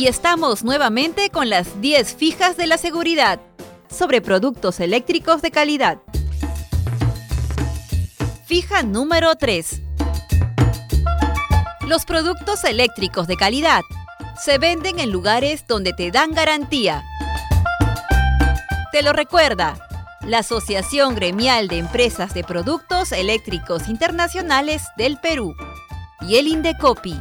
Y estamos nuevamente con las 10 fijas de la seguridad sobre productos eléctricos de calidad. Fija número 3. Los productos eléctricos de calidad se venden en lugares donde te dan garantía. Te lo recuerda la Asociación Gremial de Empresas de Productos Eléctricos Internacionales del Perú y el Indecopi.